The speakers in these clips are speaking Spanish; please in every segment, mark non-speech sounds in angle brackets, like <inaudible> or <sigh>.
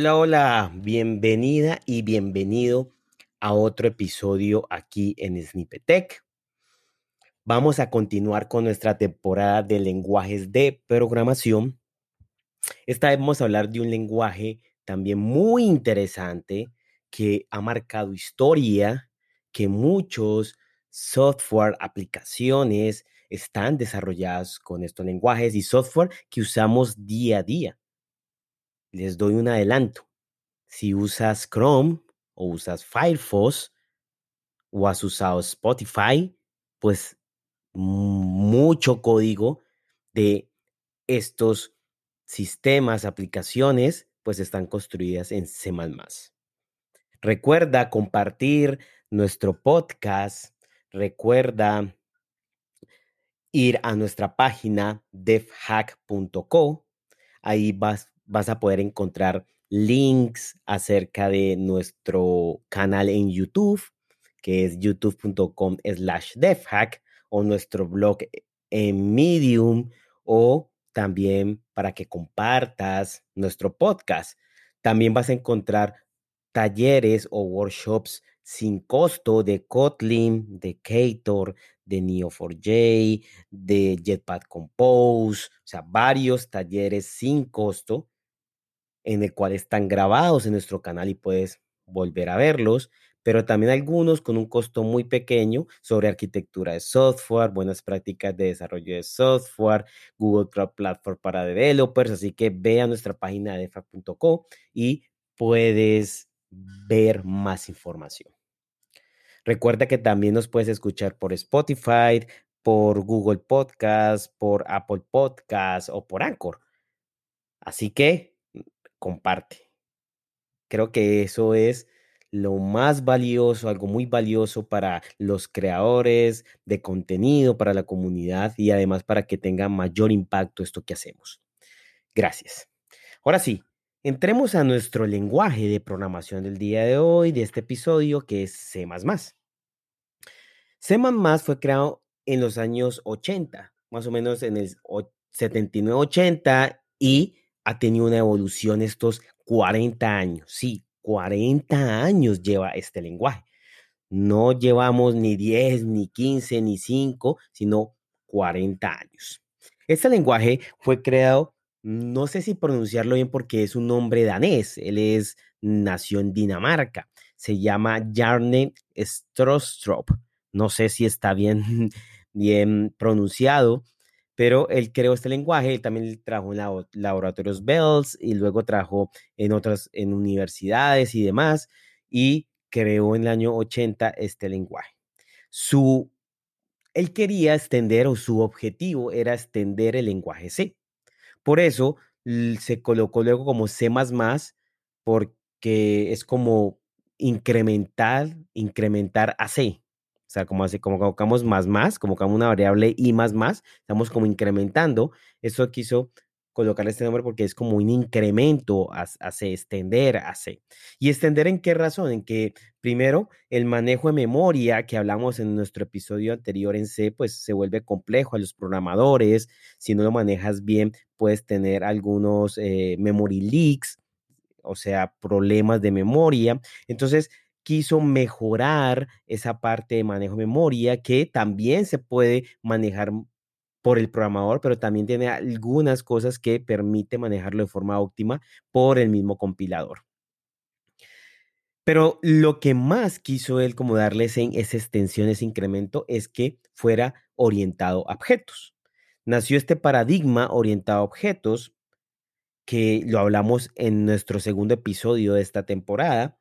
Hola, hola, bienvenida y bienvenido a otro episodio aquí en Snippetech. Vamos a continuar con nuestra temporada de lenguajes de programación. Esta vez vamos a hablar de un lenguaje también muy interesante que ha marcado historia, que muchos software, aplicaciones están desarrolladas con estos lenguajes y software que usamos día a día les doy un adelanto. Si usas Chrome o usas Firefox o has usado Spotify, pues mucho código de estos sistemas, aplicaciones, pues están construidas en C++. Recuerda compartir nuestro podcast. Recuerda ir a nuestra página devhack.co. Ahí vas vas a poder encontrar links acerca de nuestro canal en YouTube, que es youtube.com slash devhack, o nuestro blog en Medium, o también para que compartas nuestro podcast. También vas a encontrar talleres o workshops sin costo de Kotlin, de Ktor, de Neo4j, de Jetpack Compose, o sea, varios talleres sin costo en el cual están grabados en nuestro canal y puedes volver a verlos, pero también algunos con un costo muy pequeño sobre arquitectura de software, buenas prácticas de desarrollo de software, Google Cloud Platform para developers, así que ve a nuestra página de y puedes ver más información. Recuerda que también nos puedes escuchar por Spotify, por Google Podcast, por Apple Podcast o por Anchor. Así que comparte. Creo que eso es lo más valioso, algo muy valioso para los creadores de contenido, para la comunidad y además para que tenga mayor impacto esto que hacemos. Gracias. Ahora sí, entremos a nuestro lenguaje de programación del día de hoy, de este episodio, que es C. C fue creado en los años 80, más o menos en el 79-80 y ha tenido una evolución estos 40 años. Sí, 40 años lleva este lenguaje. No llevamos ni 10, ni 15, ni 5, sino 40 años. Este lenguaje fue creado, no sé si pronunciarlo bien porque es un nombre danés. Él es, nació en Dinamarca. Se llama Jarne Strostrup. No sé si está bien, <laughs> bien pronunciado, pero él creó este lenguaje, él también trabajó en laboratorios Bells y luego trabajó en otras, en universidades y demás, y creó en el año 80 este lenguaje. Su, él quería extender, o su objetivo era extender el lenguaje C. Por eso se colocó luego como C++, porque es como incrementar, incrementar a C. O sea, como, así, como colocamos más más, colocamos una variable y más más, estamos como incrementando. Eso quiso colocarle este nombre porque es como un incremento a, extender a C. ¿Y extender en qué razón? En que primero el manejo de memoria que hablamos en nuestro episodio anterior en C, pues se vuelve complejo a los programadores. Si no lo manejas bien, puedes tener algunos eh, memory leaks, o sea, problemas de memoria. Entonces, quiso mejorar esa parte de manejo de memoria que también se puede manejar por el programador, pero también tiene algunas cosas que permite manejarlo de forma óptima por el mismo compilador. Pero lo que más quiso él como darles en esa extensión, ese incremento, es que fuera orientado a objetos. Nació este paradigma orientado a objetos, que lo hablamos en nuestro segundo episodio de esta temporada,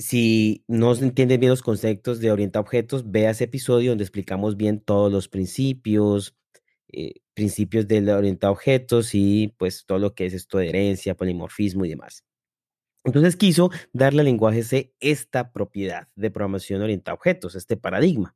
si no se entienden bien los conceptos de orienta objetos, vea ese episodio donde explicamos bien todos los principios, eh, principios del orienta objetos y pues todo lo que es esto de herencia, polimorfismo y demás. Entonces quiso darle al lenguaje C esta propiedad de programación orientada a objetos, este paradigma.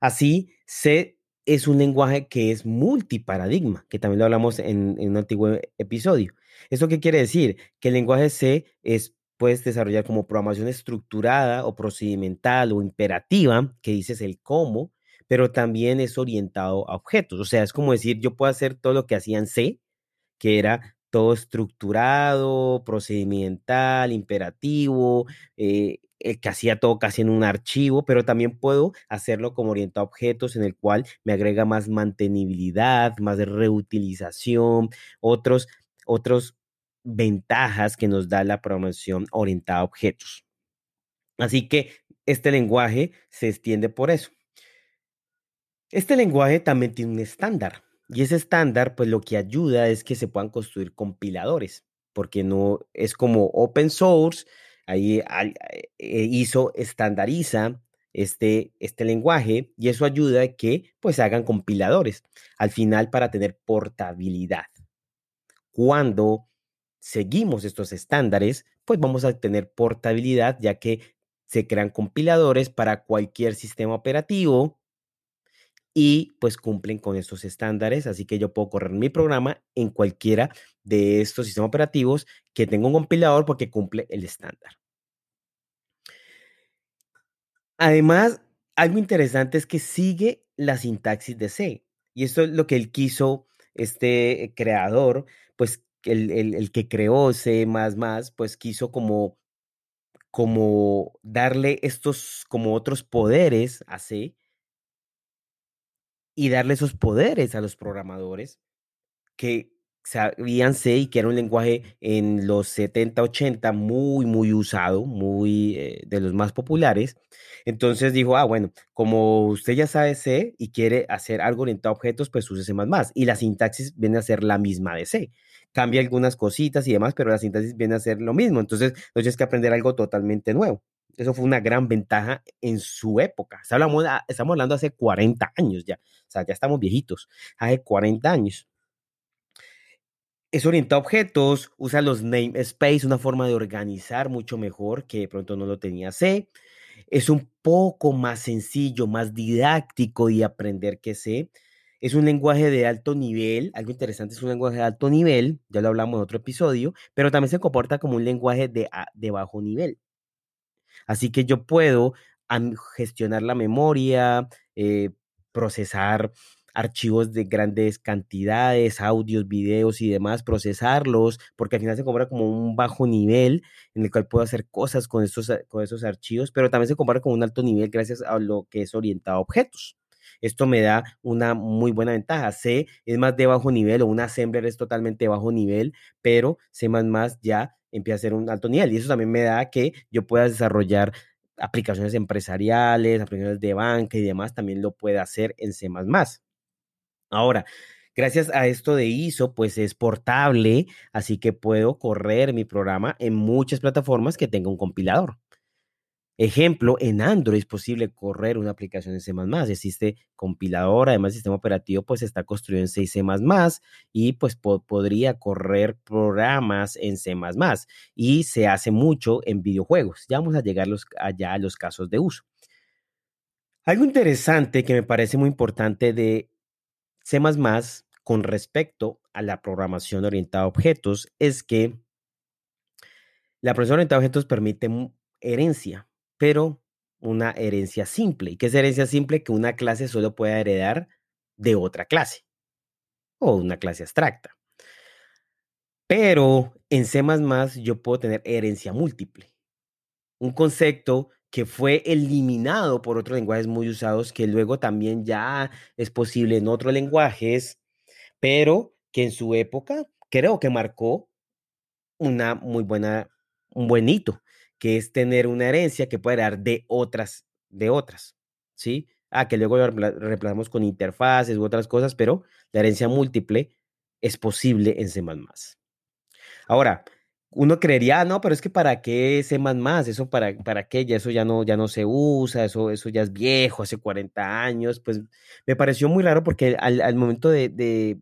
Así, C es un lenguaje que es multiparadigma, que también lo hablamos en, en un antiguo episodio. ¿Esto qué quiere decir? Que el lenguaje C es puedes desarrollar como programación estructurada o procedimental o imperativa, que dices el cómo, pero también es orientado a objetos. O sea, es como decir, yo puedo hacer todo lo que hacía en C, que era todo estructurado, procedimental, imperativo, eh, que hacía todo casi en un archivo, pero también puedo hacerlo como orientado a objetos en el cual me agrega más mantenibilidad, más reutilización, otros, otros ventajas que nos da la programación orientada a objetos. Así que este lenguaje se extiende por eso. Este lenguaje también tiene un estándar y ese estándar pues lo que ayuda es que se puedan construir compiladores porque no es como open source, ahí eh, estandariza este, este lenguaje y eso ayuda a que pues hagan compiladores al final para tener portabilidad. Cuando seguimos estos estándares, pues vamos a tener portabilidad ya que se crean compiladores para cualquier sistema operativo y pues cumplen con estos estándares, así que yo puedo correr mi programa en cualquiera de estos sistemas operativos que tenga un compilador porque cumple el estándar. Además, algo interesante es que sigue la sintaxis de C y esto es lo que él quiso, este creador, pues el, el que creó C++, pues quiso como como darle estos, como otros poderes a C y darle esos poderes a los programadores que sabían C y que era un lenguaje en los 70, 80 muy, muy usado, muy eh, de los más populares. Entonces dijo, ah, bueno, como usted ya sabe C y quiere hacer algo orientado a objetos, pues use C++. Y la sintaxis viene a ser la misma de C cambia algunas cositas y demás, pero la sintaxis viene a ser lo mismo. Entonces, no tienes que aprender algo totalmente nuevo. Eso fue una gran ventaja en su época. Estamos, estamos hablando hace 40 años ya. O sea, ya estamos viejitos. Hace 40 años. Es orientado objetos, usa los namespace, una forma de organizar mucho mejor que de pronto no lo tenía C. Es un poco más sencillo, más didáctico de aprender que C. Es un lenguaje de alto nivel, algo interesante, es un lenguaje de alto nivel, ya lo hablamos en otro episodio, pero también se comporta como un lenguaje de, de bajo nivel. Así que yo puedo gestionar la memoria, eh, procesar archivos de grandes cantidades, audios, videos y demás, procesarlos, porque al final se compara como un bajo nivel en el cual puedo hacer cosas con estos, con esos archivos, pero también se compara con un alto nivel gracias a lo que es orientado a objetos. Esto me da una muy buena ventaja. C es más de bajo nivel o un assembler es totalmente bajo nivel, pero C++ ya empieza a ser un alto nivel y eso también me da que yo pueda desarrollar aplicaciones empresariales, aplicaciones de banca y demás, también lo pueda hacer en C++. Ahora, gracias a esto de ISO, pues es portable, así que puedo correr mi programa en muchas plataformas que tenga un compilador. Ejemplo, en Android es posible correr una aplicación en C++. Existe compilador, además sistema operativo pues está construido en C y C++ y pues podría correr programas en C++ y se hace mucho en videojuegos. Ya vamos a llegar allá a los casos de uso. Algo interesante que me parece muy importante de C++ con respecto a la programación orientada a objetos es que la programación orientada a objetos permite herencia pero una herencia simple. ¿Y qué es herencia simple? Que una clase solo puede heredar de otra clase o una clase abstracta. Pero en C yo puedo tener herencia múltiple. Un concepto que fue eliminado por otros lenguajes muy usados, que luego también ya es posible en otros lenguajes, pero que en su época creo que marcó una muy buena, un buen hito que es tener una herencia que puede dar de otras, de otras, ¿sí? Ah, que luego lo reemplazamos con interfaces u otras cosas, pero la herencia múltiple es posible en C++. Ahora, uno creería, ah, no, pero es que para qué C++, eso para, para qué, ya eso ya no, ya no se usa, eso, eso ya es viejo, hace 40 años, pues me pareció muy raro porque al, momento de,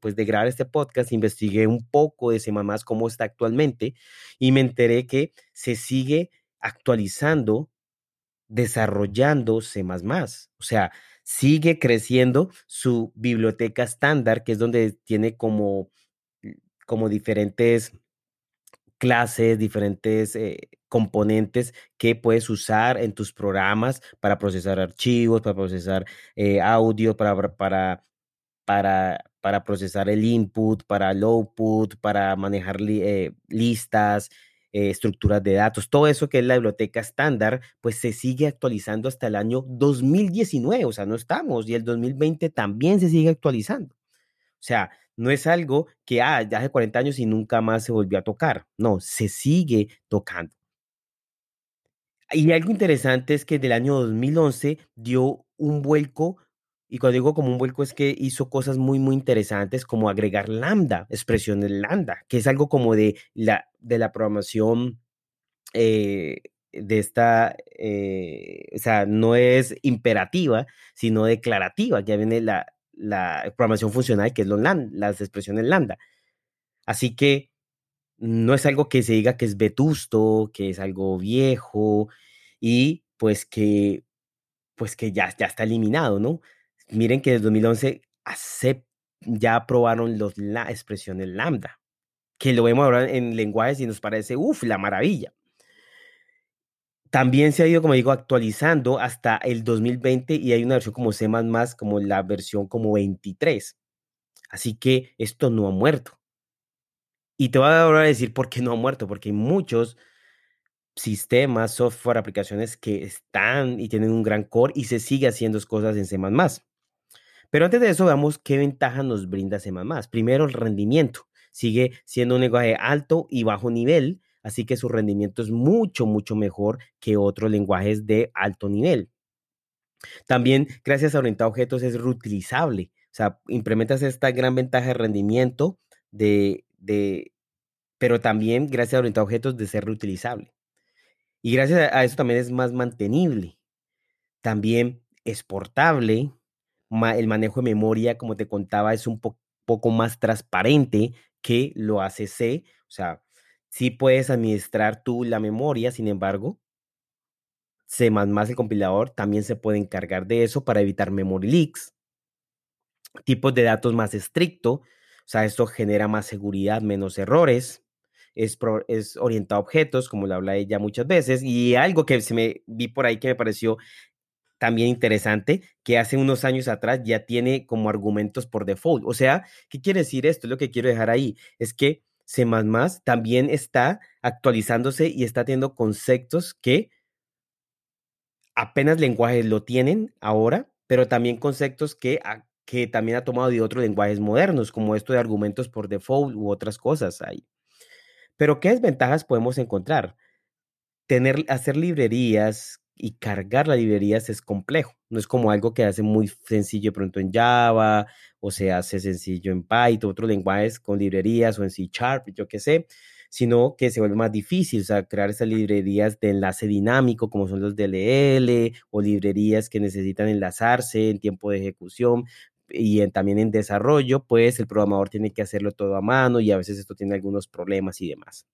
pues, de grabar este podcast, investigué un poco de C++ cómo está actualmente y me enteré que se sigue actualizando, desarrollando C++. O sea, sigue creciendo su biblioteca estándar, que es donde tiene como, como diferentes clases, diferentes eh, componentes que puedes usar en tus programas para procesar archivos, para procesar eh, audio, para, para para procesar el input, para el output, para manejar eh, listas, eh, estructuras de datos, todo eso que es la biblioteca estándar, pues se sigue actualizando hasta el año 2019, o sea, no estamos, y el 2020 también se sigue actualizando. O sea, no es algo que, ah, ya hace 40 años y nunca más se volvió a tocar, no, se sigue tocando. Y algo interesante es que del año 2011 dio un vuelco, y cuando digo como un vuelco es que hizo cosas muy, muy interesantes como agregar lambda, expresiones lambda, que es algo como de la, de la programación eh, de esta, eh, o sea, no es imperativa, sino declarativa, ya viene la, la programación funcional, que es las expresiones lambda. Así que no es algo que se diga que es vetusto, que es algo viejo y pues que, pues que ya, ya está eliminado, ¿no? Miren que desde 2011 ya aprobaron los, la expresiones lambda, que lo vemos ahora en lenguajes y nos parece, uff, la maravilla. También se ha ido, como digo, actualizando hasta el 2020 y hay una versión como C++, como la versión como 23. Así que esto no ha muerto. Y te voy a decir por qué no ha muerto, porque hay muchos sistemas, software, aplicaciones que están y tienen un gran core y se sigue haciendo cosas en C++. Pero antes de eso, veamos qué ventaja nos brinda C++. Primero, el rendimiento. Sigue siendo un lenguaje alto y bajo nivel, así que su rendimiento es mucho, mucho mejor que otros lenguajes de alto nivel. También, gracias a orientado a objetos, es reutilizable. O sea, implementas esta gran ventaja de rendimiento de, de, pero también gracias a orientado a objetos de ser reutilizable. Y gracias a eso también es más mantenible. También el manejo de memoria, como te contaba, es un poco más transparente que lo hace C. O sea, sí puedes administrar tú la memoria, sin embargo, C++ el compilador también se puede encargar de eso para evitar memory leaks. Tipos de datos más estricto, o sea, esto genera más seguridad, menos errores. Es, es orientado a objetos, como lo habla ella muchas veces. Y algo que se me vi por ahí que me pareció también interesante, que hace unos años atrás ya tiene como argumentos por default. O sea, ¿qué quiere decir esto? Lo que quiero dejar ahí es que C++ también está actualizándose y está teniendo conceptos que apenas lenguajes lo tienen ahora, pero también conceptos que que también ha tomado de otros lenguajes modernos, como esto de argumentos por default u otras cosas ahí. Pero ¿qué desventajas podemos encontrar? Tener, hacer librerías y cargar las librerías es complejo. No es como algo que hace muy sencillo pronto en Java o se hace sencillo en Python, otros lenguajes con librerías o en C Sharp, yo qué sé, sino que se vuelve más difícil, o sea, crear esas librerías de enlace dinámico como son los DLL o librerías que necesitan enlazarse en tiempo de ejecución y también en desarrollo, pues el programador tiene que hacerlo todo a mano y a veces esto tiene algunos problemas y demás.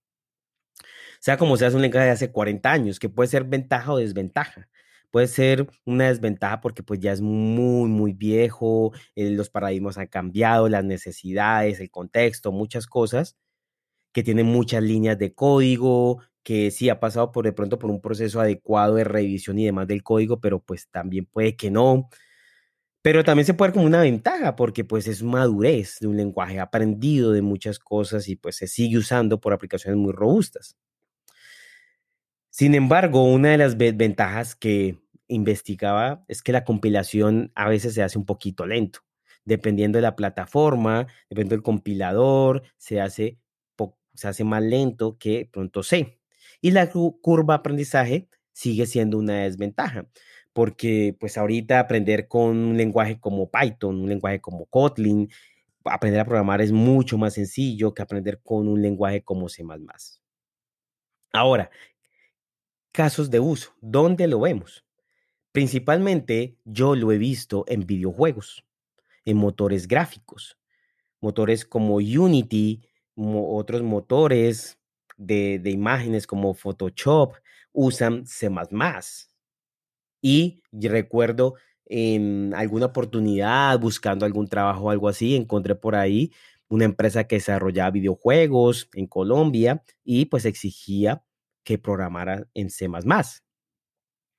Sea como sea, es un lenguaje de hace 40 años, que puede ser ventaja o desventaja. Puede ser una desventaja porque pues ya es muy, muy viejo, eh, los paradigmas han cambiado, las necesidades, el contexto, muchas cosas, que tiene muchas líneas de código, que sí ha pasado por de pronto por un proceso adecuado de revisión y demás del código, pero pues también puede que no. Pero también se puede ver como una ventaja porque pues es madurez de un lenguaje aprendido de muchas cosas y pues se sigue usando por aplicaciones muy robustas. Sin embargo, una de las ventajas que investigaba es que la compilación a veces se hace un poquito lento. Dependiendo de la plataforma, dependiendo del compilador, se hace, se hace más lento que pronto C. Y la curva aprendizaje sigue siendo una desventaja porque pues ahorita aprender con un lenguaje como Python, un lenguaje como Kotlin, aprender a programar es mucho más sencillo que aprender con un lenguaje como C++. Ahora, casos de uso, ¿dónde lo vemos? Principalmente yo lo he visto en videojuegos, en motores gráficos, motores como Unity, otros motores de, de imágenes como Photoshop usan C++. Y recuerdo en alguna oportunidad, buscando algún trabajo o algo así, encontré por ahí una empresa que desarrollaba videojuegos en Colombia y pues exigía que programara en C++.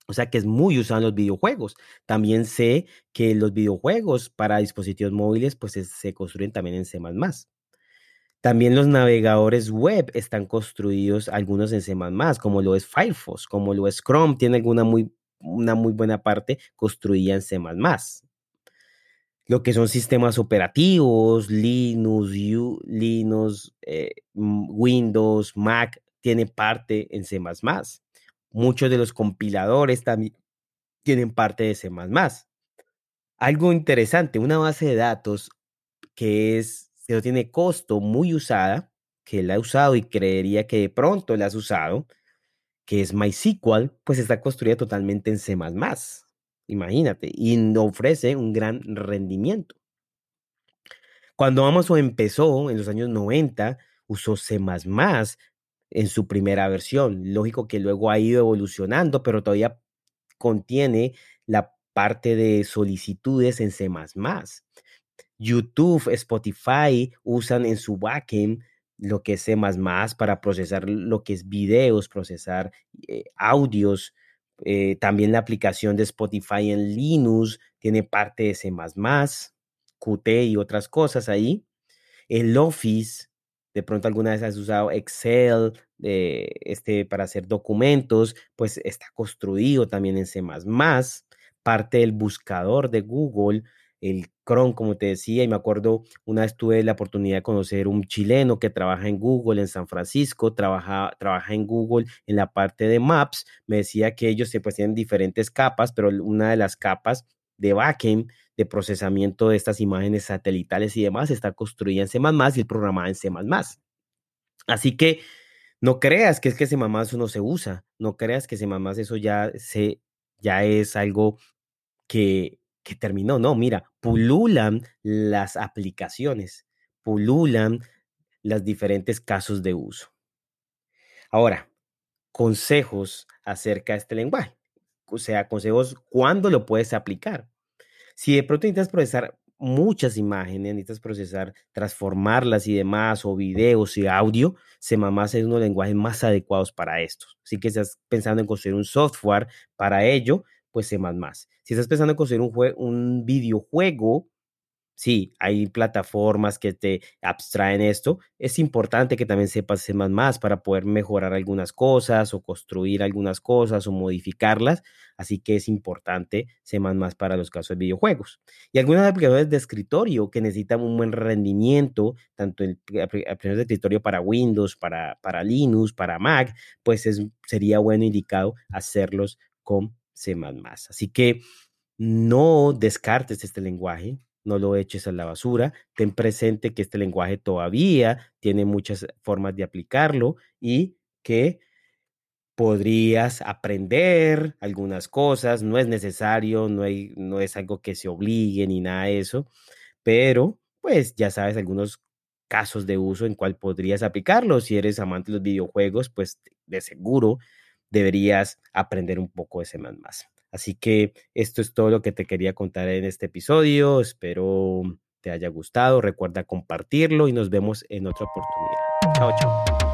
O sea que es muy usado en los videojuegos. También sé que los videojuegos para dispositivos móviles pues se construyen también en C++. También los navegadores web están construidos algunos en C++, como lo es Firefox, como lo es Chrome, tiene alguna muy, una muy buena parte construida en C++. Lo que son sistemas operativos, Linux, Linux, eh, Windows, Mac, tiene parte en C++. Muchos de los compiladores también tienen parte de C++. Algo interesante, una base de datos que es que no tiene costo, muy usada, que la he usado y creería que de pronto la has usado, que es MySQL, pues está construida totalmente en C++. Imagínate, y ofrece un gran rendimiento. Cuando Amazon empezó en los años 90, usó C++ en su primera versión. Lógico que luego ha ido evolucionando, pero todavía contiene la parte de solicitudes en C++. YouTube, Spotify usan en su backend lo que es C++ para procesar lo que es videos, procesar eh, audios. Eh, también la aplicación de Spotify en Linux tiene parte de C++, Qt y otras cosas ahí. El Office, de pronto alguna vez has usado Excel eh, este, para hacer documentos, pues está construido también en C++. Parte del buscador de Google el Chrome, como te decía, y me acuerdo, una vez tuve la oportunidad de conocer un chileno que trabaja en Google en San Francisco, trabaja, trabaja en Google en la parte de Maps, me decía que ellos pues, tienen diferentes capas, pero una de las capas de backend de procesamiento de estas imágenes satelitales y demás está construida en C++ y programada en C++. Así que no creas que es que C++ no se usa, no creas que C++ eso ya, se, ya es algo que que terminó. No, mira, pululan las aplicaciones, pululan los diferentes casos de uso. Ahora, consejos acerca de este lenguaje. O sea, consejos cuándo lo puedes aplicar. Si de pronto necesitas procesar muchas imágenes, necesitas procesar, transformarlas y demás, o videos y audio, C++ es uno de los lenguajes más adecuados para esto. Así que estás pensando en construir un software para ello, pues C++. Si estás pensando en construir un, un videojuego, sí, hay plataformas que te abstraen esto. Es importante que también sepas C++ para poder mejorar algunas cosas o construir algunas cosas o modificarlas. Así que es importante C++ para los casos de videojuegos. Y algunas aplicaciones de escritorio que necesitan un buen rendimiento, tanto en aplicaciones de escritorio para Windows, para, para Linux, para Mac, pues es, sería bueno indicado hacerlos con C++. Así que no descartes este lenguaje, no lo eches a la basura, ten presente que este lenguaje todavía tiene muchas formas de aplicarlo y que podrías aprender algunas cosas, no es necesario, no, es algo que se obligue ni nada de eso, pero pues ya sabes algunos casos de uso en cual podrías aplicarlo. Si eres amante de los videojuegos, pues de seguro deberías aprender un poco de C++. Así que esto es todo lo que te quería contar en este episodio. Espero te haya gustado. Recuerda compartirlo y nos vemos en otra oportunidad. Chao, chao.